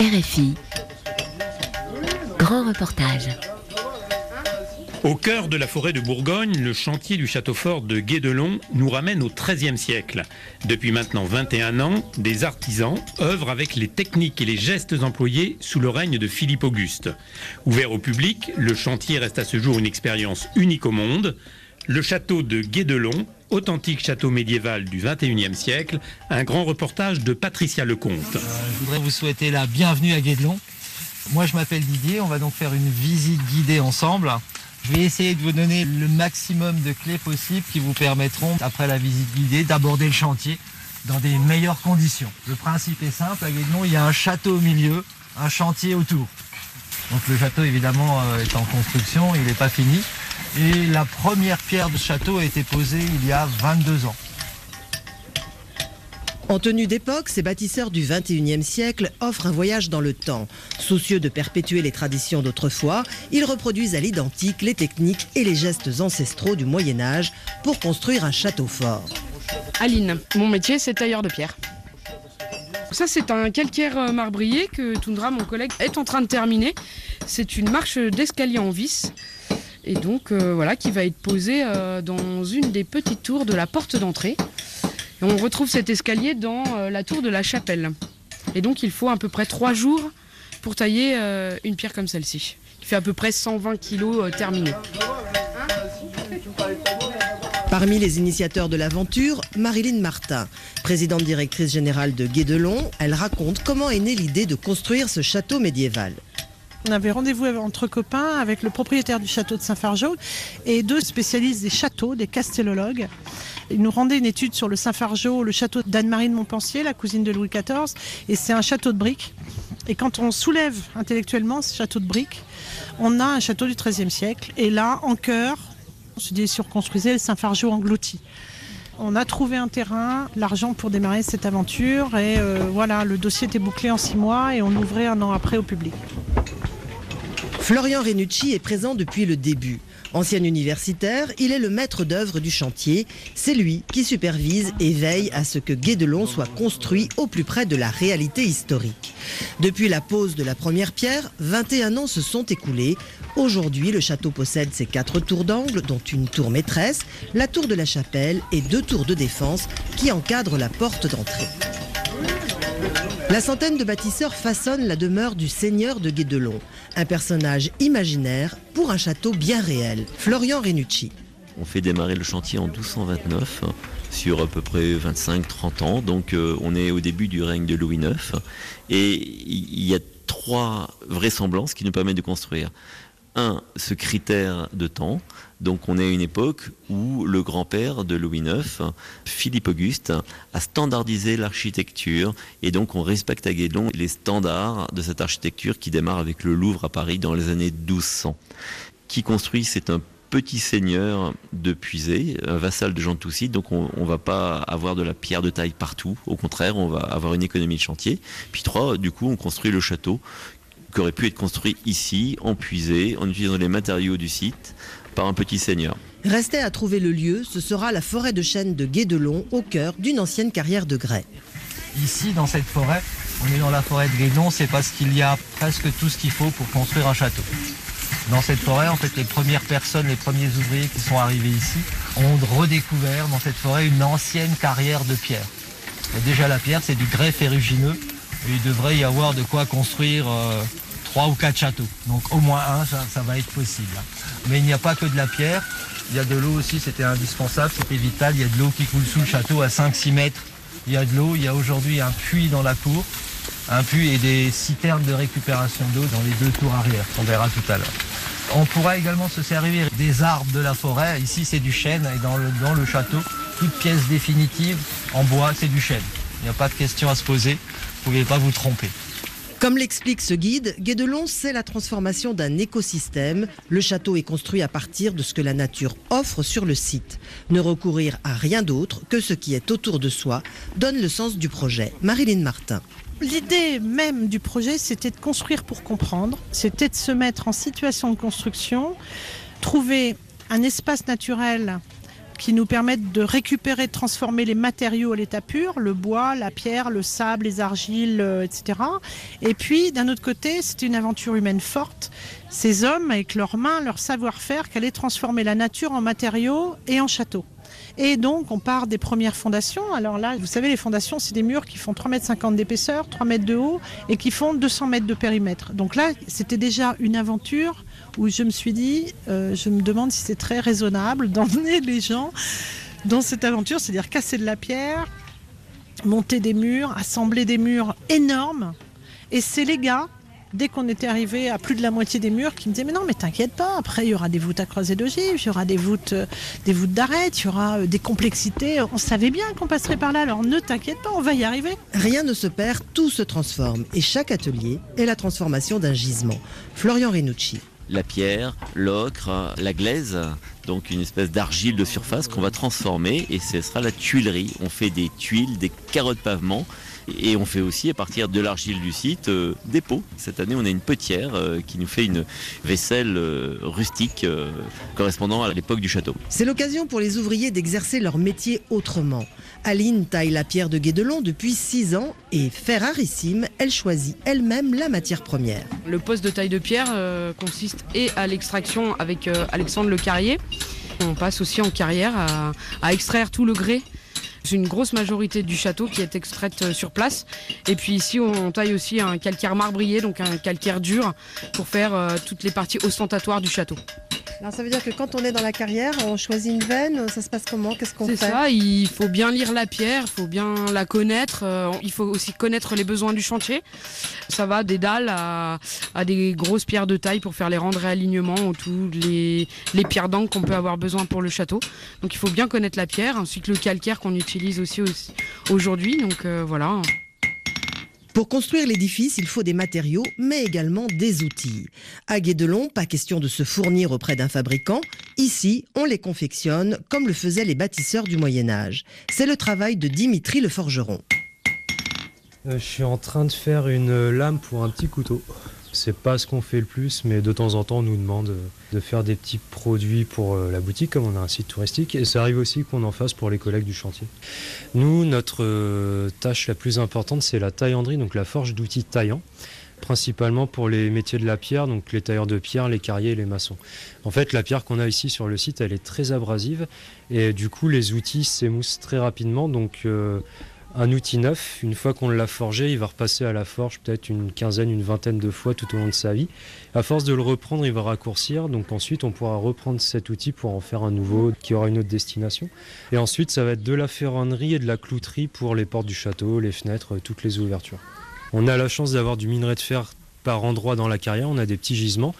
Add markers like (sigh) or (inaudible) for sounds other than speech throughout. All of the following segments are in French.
RFI. Grand reportage. Au cœur de la forêt de Bourgogne, le chantier du château fort de Guédelon nous ramène au XIIIe siècle. Depuis maintenant 21 ans, des artisans œuvrent avec les techniques et les gestes employés sous le règne de Philippe Auguste. Ouvert au public, le chantier reste à ce jour une expérience unique au monde. Le château de Guédelon, authentique château médiéval du XXIe siècle, un grand reportage de Patricia Lecomte. Je voudrais vous souhaiter la bienvenue à Guédelon. Moi je m'appelle Didier, on va donc faire une visite guidée ensemble. Je vais essayer de vous donner le maximum de clés possibles qui vous permettront, après la visite guidée, d'aborder le chantier dans des meilleures conditions. Le principe est simple, à Guédelon, il y a un château au milieu, un chantier autour. Donc le château évidemment euh, est en construction, il n'est pas fini. Et la première pierre de château a été posée il y a 22 ans. En tenue d'époque, ces bâtisseurs du 21e siècle offrent un voyage dans le temps. Soucieux de perpétuer les traditions d'autrefois, ils reproduisent à l'identique les techniques et les gestes ancestraux du Moyen Âge pour construire un château fort. Aline, mon métier c'est tailleur de pierre. Ça c'est un calcaire euh, marbrier que Tundra, mon collègue, est en train de terminer. C'est une marche d'escalier en vis et donc euh, voilà qui va être posée euh, dans une des petites tours de la porte d'entrée. On retrouve cet escalier dans euh, la tour de la chapelle. Et donc il faut à peu près trois jours pour tailler une pierre comme celle-ci. Il fait à peu près 120 kilos euh, terminé. Parmi les initiateurs de l'aventure, Marilyn Martin, présidente directrice générale de Guédelon, elle raconte comment est née l'idée de construire ce château médiéval. On avait rendez-vous entre copains avec le propriétaire du château de Saint-Fargeau et deux spécialistes des châteaux, des castellologues. Ils nous rendaient une étude sur le Saint-Fargeau, le château d'Anne-Marie de Montpensier, la cousine de Louis XIV, et c'est un château de briques. Et quand on soulève intellectuellement ce château de briques, on a un château du XIIIe siècle. Et là, en cœur, on se dit surconstruisait le Saint-Fargeau englouti. On a trouvé un terrain, l'argent pour démarrer cette aventure, et euh, voilà, le dossier était bouclé en six mois et on ouvrait un an après au public. Florian Renucci est présent depuis le début. Ancien universitaire, il est le maître d'œuvre du chantier. C'est lui qui supervise et veille à ce que Guédelon soit construit au plus près de la réalité historique. Depuis la pose de la première pierre, 21 ans se sont écoulés. Aujourd'hui, le château possède ses quatre tours d'angle, dont une tour maîtresse, la tour de la chapelle et deux tours de défense qui encadrent la porte d'entrée. La centaine de bâtisseurs façonnent la demeure du seigneur de Guédelon, un personnage imaginaire pour un château bien réel. Florian Renucci. On fait démarrer le chantier en 1229 sur à peu près 25-30 ans. Donc euh, on est au début du règne de Louis IX. Et il y a trois vraisemblances qui nous permettent de construire. Un, ce critère de temps. Donc on est à une époque où le grand-père de Louis IX, Philippe Auguste, a standardisé l'architecture et donc on respecte à Guédelon les standards de cette architecture qui démarre avec le Louvre à Paris dans les années 1200. Qui construit, c'est un petit seigneur de Puisé, un vassal de Jean de Toussy, donc on ne va pas avoir de la pierre de taille partout, au contraire, on va avoir une économie de chantier. Puis trois, du coup, on construit le château qui aurait pu être construit ici, en Puisé, en utilisant les matériaux du site, par un petit seigneur. Restait à trouver le lieu, ce sera la forêt de chêne de Guédelon, au cœur d'une ancienne carrière de grès. Ici, dans cette forêt, on est dans la forêt de Guédelon, c'est parce qu'il y a presque tout ce qu'il faut pour construire un château. Dans cette forêt, en fait, les premières personnes, les premiers ouvriers qui sont arrivés ici ont redécouvert dans cette forêt une ancienne carrière de pierre. Et déjà, la pierre, c'est du grès ferrugineux. Il devrait y avoir de quoi construire euh, trois ou quatre châteaux. Donc au moins un, ça, ça va être possible. Mais il n'y a pas que de la pierre. Il y a de l'eau aussi, c'était indispensable, c'était vital. Il y a de l'eau qui coule sous le château à 5-6 mètres. Il y a de l'eau. Il y a aujourd'hui un puits dans la cour. Un puits et des citernes de récupération d'eau dans les deux tours arrière. On verra tout à l'heure. On pourra également se servir des arbres de la forêt. Ici, c'est du chêne. Et dans le, dans le château, toute pièce définitive en bois, c'est du chêne. Il n'y a pas de question à se poser. Vous ne pouvez pas vous tromper. Comme l'explique ce guide, Guédelon, c'est la transformation d'un écosystème. Le château est construit à partir de ce que la nature offre sur le site. Ne recourir à rien d'autre que ce qui est autour de soi donne le sens du projet. Marilyn Martin. L'idée même du projet, c'était de construire pour comprendre, c'était de se mettre en situation de construction, trouver un espace naturel qui nous permettent de récupérer, de transformer les matériaux à l'état pur, le bois, la pierre, le sable, les argiles, euh, etc. Et puis, d'un autre côté, c'est une aventure humaine forte. Ces hommes, avec leurs mains, leur savoir-faire, qui allaient transformer la nature en matériaux et en châteaux. Et donc, on part des premières fondations. Alors là, vous savez, les fondations, c'est des murs qui font 3,50 m d'épaisseur, 3 mètres de haut et qui font 200 mètres de périmètre. Donc là, c'était déjà une aventure où je me suis dit, euh, je me demande si c'est très raisonnable (laughs) d'emmener les gens dans cette aventure, c'est-à-dire casser de la pierre, monter des murs, assembler des murs énormes. Et c'est les gars dès qu'on était arrivé à plus de la moitié des murs, qui me disaient mais non mais t'inquiète pas, après il y aura des voûtes à croisée d'ogive, il y aura des voûtes, euh, des voûtes il y aura euh, des complexités. On savait bien qu'on passerait par là, alors ne t'inquiète pas, on va y arriver. Rien ne se perd, tout se transforme et chaque atelier est la transformation d'un gisement. Florian Renucci. La pierre, l'ocre, la glaise, donc une espèce d'argile de surface qu'on va transformer et ce sera la tuilerie. On fait des tuiles, des carreaux de pavement et on fait aussi à partir de l'argile du site euh, des pots. Cette année, on a une petière euh, qui nous fait une vaisselle euh, rustique correspondant à l'époque du château. C'est l'occasion pour les ouvriers d'exercer leur métier autrement. Aline taille la pierre de Guédelon depuis 6 ans et fait rarissime, elle choisit elle-même la matière première. Le poste de taille de pierre consiste et à l'extraction avec Alexandre Le Carrier. On passe aussi en carrière à, à extraire tout le grès c'est une grosse majorité du château qui est extraite euh, sur place. Et puis ici, on taille aussi un calcaire marbrier, donc un calcaire dur, pour faire euh, toutes les parties ostentatoires du château. Alors ça veut dire que quand on est dans la carrière, on choisit une veine, ça se passe comment? Qu'est-ce qu'on fait? C'est ça, il faut bien lire la pierre, il faut bien la connaître, euh, il faut aussi connaître les besoins du chantier. Ça va des dalles à, des grosses pierres de taille pour faire les rendre réalignements ou toutes les, les pierres d'encre qu'on peut avoir besoin pour le château. Donc il faut bien connaître la pierre, que le calcaire qu'on utilise aussi, aujourd'hui. Donc euh, voilà. Pour construire l'édifice, il faut des matériaux, mais également des outils. À Guédelon, pas question de se fournir auprès d'un fabricant. Ici, on les confectionne comme le faisaient les bâtisseurs du Moyen Âge. C'est le travail de Dimitri le forgeron. Euh, je suis en train de faire une lame pour un petit couteau. C'est pas ce qu'on fait le plus, mais de temps en temps, on nous demande de faire des petits produits pour euh, la boutique, comme on a un site touristique. Et ça arrive aussi qu'on en fasse pour les collègues du chantier. Nous, notre euh, tâche la plus importante, c'est la taillanderie, donc la forge d'outils taillants principalement pour les métiers de la pierre, donc les tailleurs de pierre, les carriers et les maçons. En fait, la pierre qu'on a ici sur le site, elle est très abrasive et du coup, les outils s'émoussent très rapidement. Donc, euh, un outil neuf, une fois qu'on l'a forgé, il va repasser à la forge peut-être une quinzaine, une vingtaine de fois tout au long de sa vie. À force de le reprendre, il va raccourcir, donc ensuite on pourra reprendre cet outil pour en faire un nouveau qui aura une autre destination. Et ensuite, ça va être de la ferronnerie et de la clouterie pour les portes du château, les fenêtres, toutes les ouvertures. On a la chance d'avoir du minerai de fer par endroit dans la carrière, on a des petits gisements.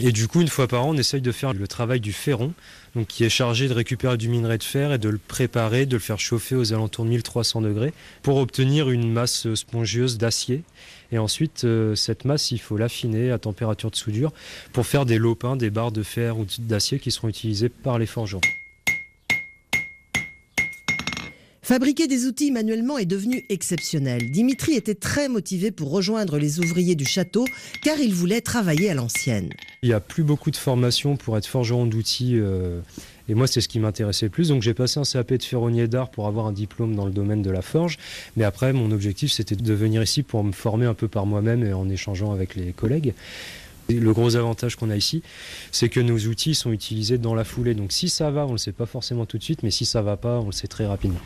Et du coup, une fois par an, on essaye de faire le travail du ferron, donc qui est chargé de récupérer du minerai de fer et de le préparer, de le faire chauffer aux alentours de 1300 degrés pour obtenir une masse spongieuse d'acier. Et ensuite, euh, cette masse, il faut l'affiner à température de soudure pour faire des lopins, des barres de fer ou d'acier qui seront utilisés par les forgerons. Fabriquer des outils manuellement est devenu exceptionnel. Dimitri était très motivé pour rejoindre les ouvriers du château car il voulait travailler à l'ancienne. Il n'y a plus beaucoup de formations pour être forgeron d'outils. Euh, et moi, c'est ce qui m'intéressait le plus. Donc, j'ai passé un CAP de ferronnier d'art pour avoir un diplôme dans le domaine de la forge. Mais après, mon objectif, c'était de venir ici pour me former un peu par moi-même et en échangeant avec les collègues. Le gros avantage qu'on a ici, c'est que nos outils sont utilisés dans la foulée. Donc si ça va, on ne le sait pas forcément tout de suite, mais si ça va pas, on le sait très rapidement.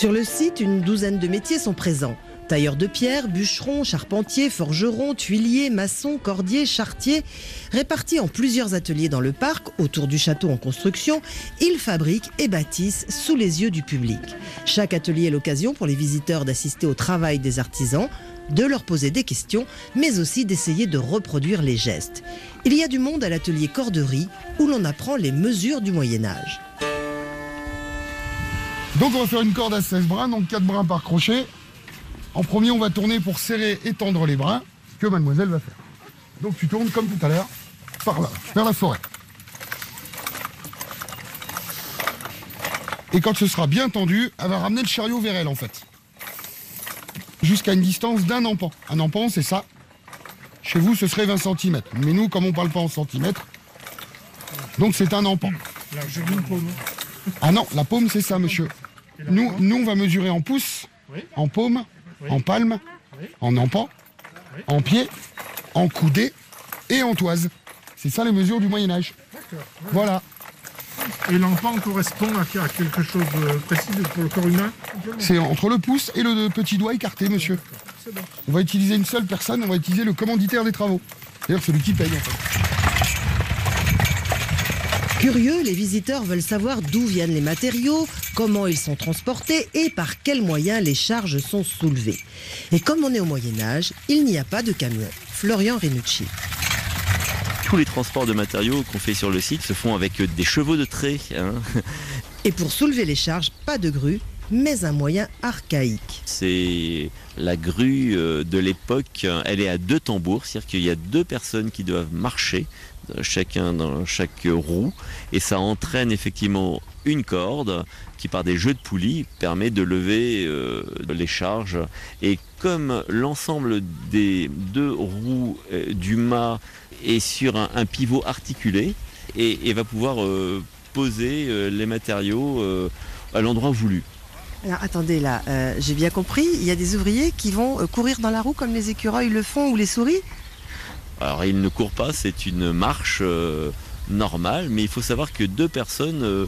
Sur le site, une douzaine de métiers sont présents. Tailleurs de pierre, bûcherons, charpentiers, forgerons, tuiliers, maçons, cordiers, chartiers. Répartis en plusieurs ateliers dans le parc, autour du château en construction, ils fabriquent et bâtissent sous les yeux du public. Chaque atelier est l'occasion pour les visiteurs d'assister au travail des artisans, de leur poser des questions, mais aussi d'essayer de reproduire les gestes. Il y a du monde à l'atelier corderie, où l'on apprend les mesures du Moyen Âge. Donc on va faire une corde à 16 brins, donc 4 brins par crochet. En premier, on va tourner pour serrer et tendre les brins que mademoiselle va faire. Donc tu tournes comme tout à l'heure, par là, vers la forêt. Et quand ce sera bien tendu, elle va ramener le chariot vers elle en fait. Jusqu'à une distance d'un empan. Un empan, c'est ça. Chez vous, ce serait 20 cm. Mais nous, comme on parle pas en centimètres, donc c'est un empan. Ah non, la paume, c'est ça, monsieur. Nous, nous, on va mesurer en pouces, en paume, en palme, en empan, en pied, en coudé et en toise. C'est ça les mesures du Moyen Âge. Voilà. Et l'empan correspond à quelque chose de précis pour le corps humain C'est entre le pouce et le petit doigt écarté, monsieur. On va utiliser une seule personne, on va utiliser le commanditaire des travaux. D'ailleurs, celui qui paye en fait. Curieux, les visiteurs veulent savoir d'où viennent les matériaux, comment ils sont transportés et par quels moyens les charges sont soulevées. Et comme on est au Moyen Âge, il n'y a pas de camion. Florian Renucci. Tous les transports de matériaux qu'on fait sur le site se font avec des chevaux de trait. hein. (laughs) Et pour soulever les charges, pas de grue, mais un moyen archaïque. C'est la grue euh, de l'époque, elle est à deux tambours, c'est-à-dire qu'il y a deux personnes qui doivent marcher, chacun dans chaque roue, et ça entraîne effectivement une corde qui par des jeux de poulies permet de lever euh, les charges. Et comme l'ensemble des deux roues euh, du mât est sur un, pivot articulé, et, va pouvoir euh, poser les matériaux à l'endroit voulu. Alors attendez là, j'ai bien compris, il y a des ouvriers qui vont courir dans la roue comme les écureuils le font ou les souris Alors il ne court pas, c'est une marche euh, normale, mais il faut savoir que deux personnes euh,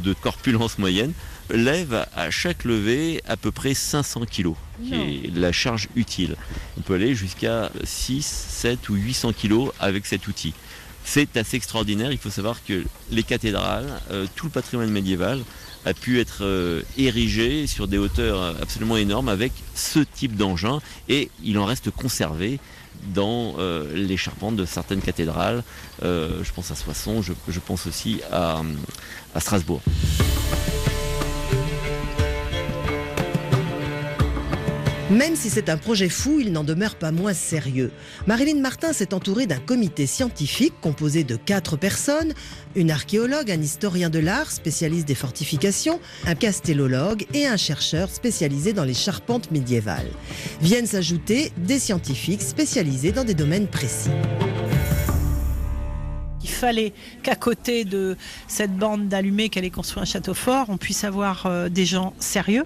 de corpulence moyenne lèvent à chaque levée à peu près 500 kg, qui est la charge utile. On peut aller jusqu'à 6, 7 ou 800 kg avec cet outil. C'est assez extraordinaire, il faut savoir que les cathédrales, euh, tout le patrimoine médiéval a pu être euh, érigé sur des hauteurs absolument énormes avec ce type d'engin et il en reste conservé dans euh, les charpentes de certaines cathédrales. Euh, je pense à Soissons, je, je pense aussi à, à Strasbourg. Même si c'est un projet fou, il n'en demeure pas moins sérieux. Marilyn Martin s'est entourée d'un comité scientifique composé de quatre personnes, une archéologue, un historien de l'art spécialiste des fortifications, un castellologue et un chercheur spécialisé dans les charpentes médiévales. Viennent s'ajouter des scientifiques spécialisés dans des domaines précis. Il fallait qu'à côté de cette bande d'allumés qu'elle ait construit un château fort, on puisse avoir euh, des gens sérieux.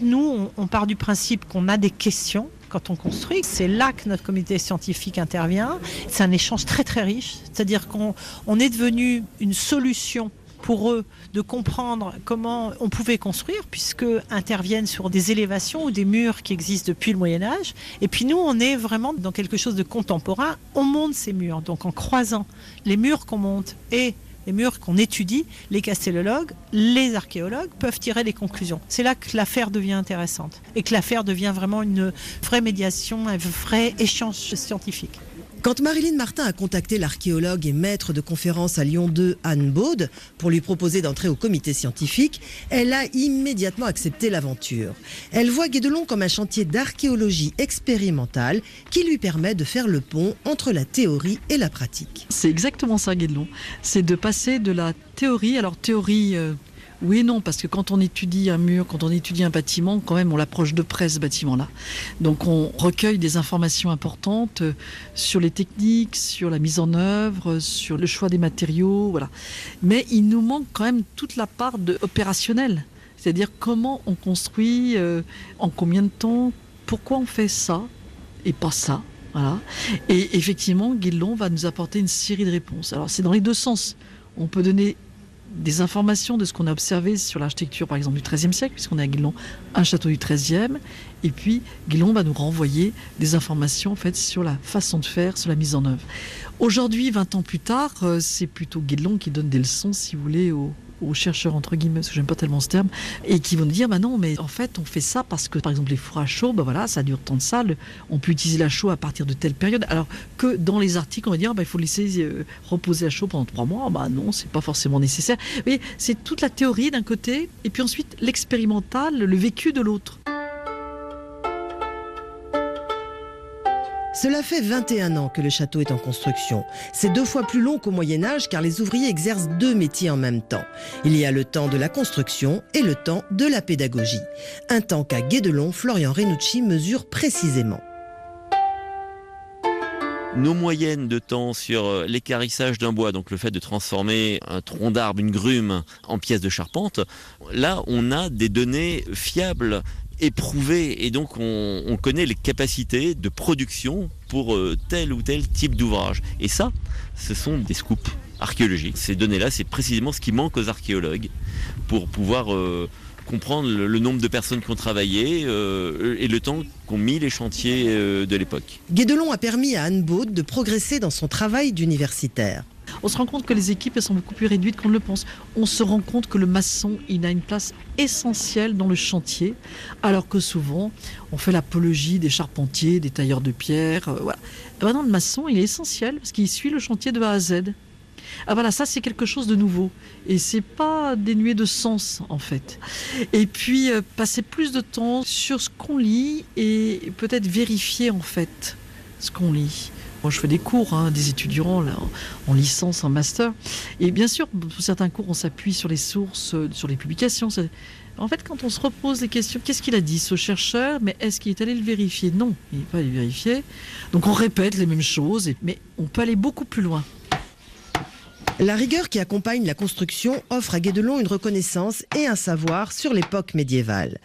Nous, on, on part du principe qu'on a des questions quand on construit. C'est là que notre comité scientifique intervient. C'est un échange très très riche. C'est-à-dire qu'on on est devenu une solution pour eux de comprendre comment on pouvait construire, puisque interviennent sur des élévations ou des murs qui existent depuis le Moyen Âge. Et puis nous, on est vraiment dans quelque chose de contemporain. On monte ces murs, donc en croisant les murs qu'on monte et les murs qu'on étudie, les castellologues, les archéologues peuvent tirer des conclusions. C'est là que l'affaire devient intéressante et que l'affaire devient vraiment une vraie médiation, un vrai échange scientifique. Quand Marilyn Martin a contacté l'archéologue et maître de conférence à Lyon 2, Anne Baud, pour lui proposer d'entrer au comité scientifique, elle a immédiatement accepté l'aventure. Elle voit Guédelon comme un chantier d'archéologie expérimentale qui lui permet de faire le pont entre la théorie et la pratique. C'est exactement ça, Guédelon. C'est de passer de la théorie, alors théorie, euh, oui et non, parce que quand on étudie un mur, quand on étudie un bâtiment, quand même, on l'approche de près, ce bâtiment-là. Donc on recueille des informations importantes euh, sur les techniques, sur la mise en œuvre, sur le choix des matériaux, voilà. Mais il nous manque quand même toute la part de opérationnelle. C'est-à-dire comment on construit, euh, en combien de temps, pourquoi on fait ça et pas ça. Voilà. Et effectivement, Guédelon va nous apporter une série de réponses. Alors c'est dans les deux sens. On peut donner des informations de ce qu'on a observé sur l'architecture, par exemple, du XIIIe siècle, puisqu'on a à Guédelon un château du XIIIe, et puis Guédelon va nous renvoyer des informations en fait sur la façon de faire, sur la mise en œuvre. Aujourd'hui, 20 ans plus tard, euh, c'est plutôt Guédelon qui donne des leçons, si vous voulez, aux, aux chercheurs entre guillemets, parce que j'aime pas tellement ce terme, et qui vont nous dire, bah non, mais en fait, on fait ça parce que, par exemple, les fours à chaud, bah voilà, ça dure tant de ça, le- on peut utiliser la chaux à partir de telle période, alors que dans les articles, on va dire, bah, il faut laisser euh, reposer la chaux pendant trois mois, bah non, c'est pas forcément nécessaire. Vous c'est toute la théorie d'un côté, et puis ensuite l'expérimental, le vécu de l'autre. Cela fait 21 ans que le château est en construction. C'est deux fois plus long qu'au Moyen Âge car les ouvriers exercent deux métiers en même temps. Il y a le temps de la construction et le temps de la pédagogie. Un temps qu'à Guédelon, Florian Renucci mesure précisément. nos moyennes de temps sur euh, l'écarissage d'un bois, donc le fait de transformer un tronc d'arbre, une grume, en pièces de charpente, là on a des données fiables éprouvées et donc on, connaît les capacités de production pour euh, tel ou tel type d'ouvrage. Et ça, ce sont des scoops archéologiques. Ces données-là, c'est précisément ce qui manque aux archéologues pour pouvoir euh, comprendre le, nombre de personnes qui ont travaillé euh, et le temps qu'ont mis les chantiers de l'époque. Guédelon a permis à Anne Baud de progresser dans son travail d'universitaire. On se rend compte que les équipes sont beaucoup plus réduites qu'on ne le pense. On se rend compte que le maçon, il a une place essentielle dans le chantier, alors que souvent, on fait l'apologie des charpentiers, des tailleurs de pierre. Euh, voilà. maintenant, le maçon, il est essentiel parce qu'il suit le chantier de A à Z. Ah voilà, ça c'est quelque chose de nouveau et c'est pas dénué de sens en fait. Et puis euh, passer plus de temps sur ce qu'on lit et peut-être vérifier en fait ce qu'on lit. Moi, je fais des cours, hein, des étudiants là, en, licence, en master. Et bien sûr, pour certains cours, on s'appuie sur les sources, euh, sur les publications. En fait, quand on se repose des questions, qu'est-ce qu'il a dit ce chercheur Mais est-ce qu'il est allé le vérifier? Non, il n'est pas allé le vérifier. Donc on répète les mêmes choses, mais on peut aller beaucoup plus loin. La rigueur qui accompagne la construction offre à Guédelon une reconnaissance et un savoir sur l'époque médiévale.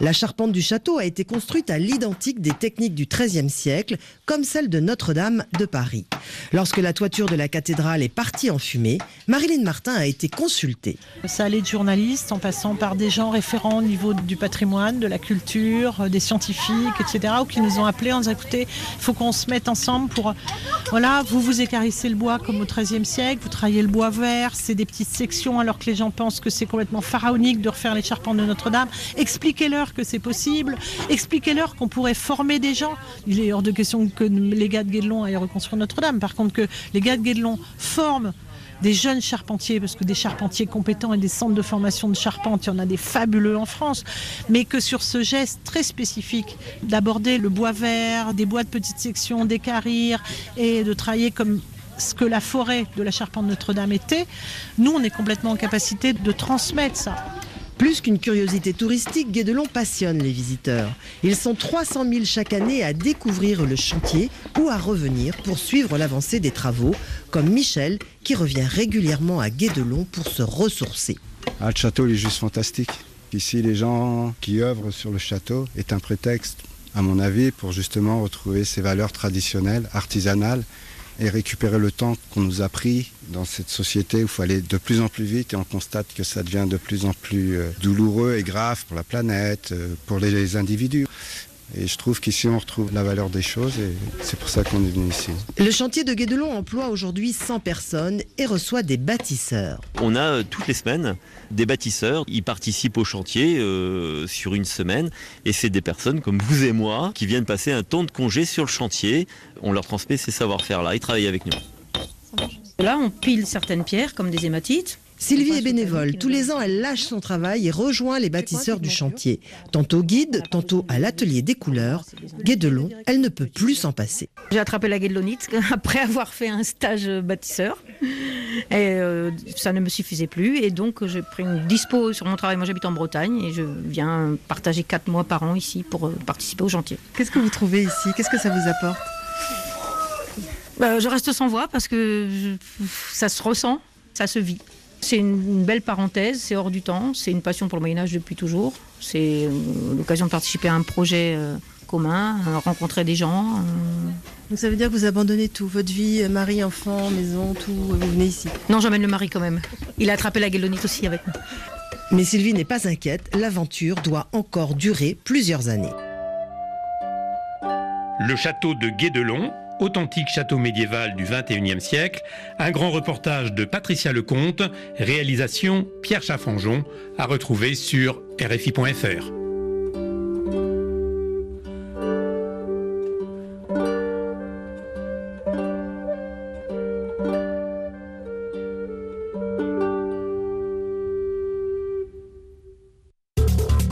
La charpente du château a été construite à l'identique des techniques du XIIIe siècle, comme celle de Notre-Dame de Paris. Lorsque la toiture de la cathédrale est partie en fumée, Marilyn Martin a été consultée. Ça allait de journalistes en passant par des gens référents au niveau du patrimoine, de la culture, des scientifiques, etc., ou qui nous ont appelés en disant écoutez, il faut qu'on se mette ensemble pour. Voilà, vous vous écarissez le bois comme au XIIIe siècle, vous travaillez le bois vert, c'est des petites sections alors que les gens pensent que c'est complètement pharaonique de refaire les charpentes de Notre-Dame. Expliquez-leur que c'est possible, expliquez-leur qu'on pourrait former des gens. Il est hors de question que les gars de Guédelon aillent reconstruire Notre-Dame. Par contre, que les gars de Guédelon forment des jeunes charpentiers, parce que des charpentiers compétents et des centres de formation de charpente, il y en a des fabuleux en France, mais que sur ce geste très spécifique d'aborder le bois vert, des bois de petites sections, d'écarrir et de travailler comme ce que la forêt de la Charpente Notre-Dame était, nous, on est complètement en capacité de transmettre ça. Plus qu'une curiosité touristique, Guédelon passionne les visiteurs. Ils sont 300 000 chaque année à découvrir le chantier ou à revenir pour suivre l'avancée des travaux, comme Michel qui revient régulièrement à Guédelon pour se ressourcer. Ah, le château il est juste fantastique. Ici, les gens qui œuvrent sur le château est un prétexte, à mon avis, pour justement retrouver ces valeurs traditionnelles, artisanales, et récupérer le temps qu'on nous a pris dans cette société où il faut aller de plus en plus vite et on constate que ça devient de plus en plus euh, douloureux et grave pour la planète, euh, pour les individus. Et je trouve qu'ici, on retrouve la valeur des choses et c'est pour ça qu'on est venu ici. Le chantier de Guédelon emploie aujourd'hui 100 personnes et reçoit des bâtisseurs. On a euh, toutes les semaines des bâtisseurs. Ils participent au chantier euh, sur une semaine et c'est des personnes comme vous et moi qui viennent passer un temps de congé sur le chantier. On leur transmet ces savoir-faire-là. Ils travaillent avec nous. Là, on pile certaines pierres comme des hématites Sylvie est bénévole. Tous les ans, elle lâche son travail et rejoint les bâtisseurs du chantier. Tantôt guide, tantôt à l'atelier des couleurs. Guédelon, elle ne peut plus s'en passer. J'ai attrapé la guédelonite (laughs) après avoir fait un stage bâtisseur. Et euh, ça ne me suffisait plus. Et donc, j'ai pris une dispo sur mon travail. Moi, j'habite en Bretagne et je viens partager quatre mois par an ici pour euh, participer au chantier. Qu'est-ce que vous trouvez ici? Qu'est-ce que ça vous apporte? Bah, Je reste sans voix parce que ça se ressent, ça se vit. C'est une belle parenthèse, c'est hors du temps, c'est une passion pour le Moyen Âge depuis toujours. C'est euh, l'occasion de participer à un projet euh, commun, rencontrer des gens. Euh. Donc ça veut dire que vous abandonnez tout, votre vie, mari, enfant, maison, tout, vous venez ici Non, j'emmène le mari quand même. Il a attrapé la guélonite aussi avec nous. Mais Sylvie n'est pas inquiète, l'aventure doit encore durer plusieurs années. Le château de Guédelon, authentique château médiéval du XXIe siècle, un grand reportage de Patricia Lecomte, réalisation Pierre Chaffanjon, à retrouver sur rfi.fr.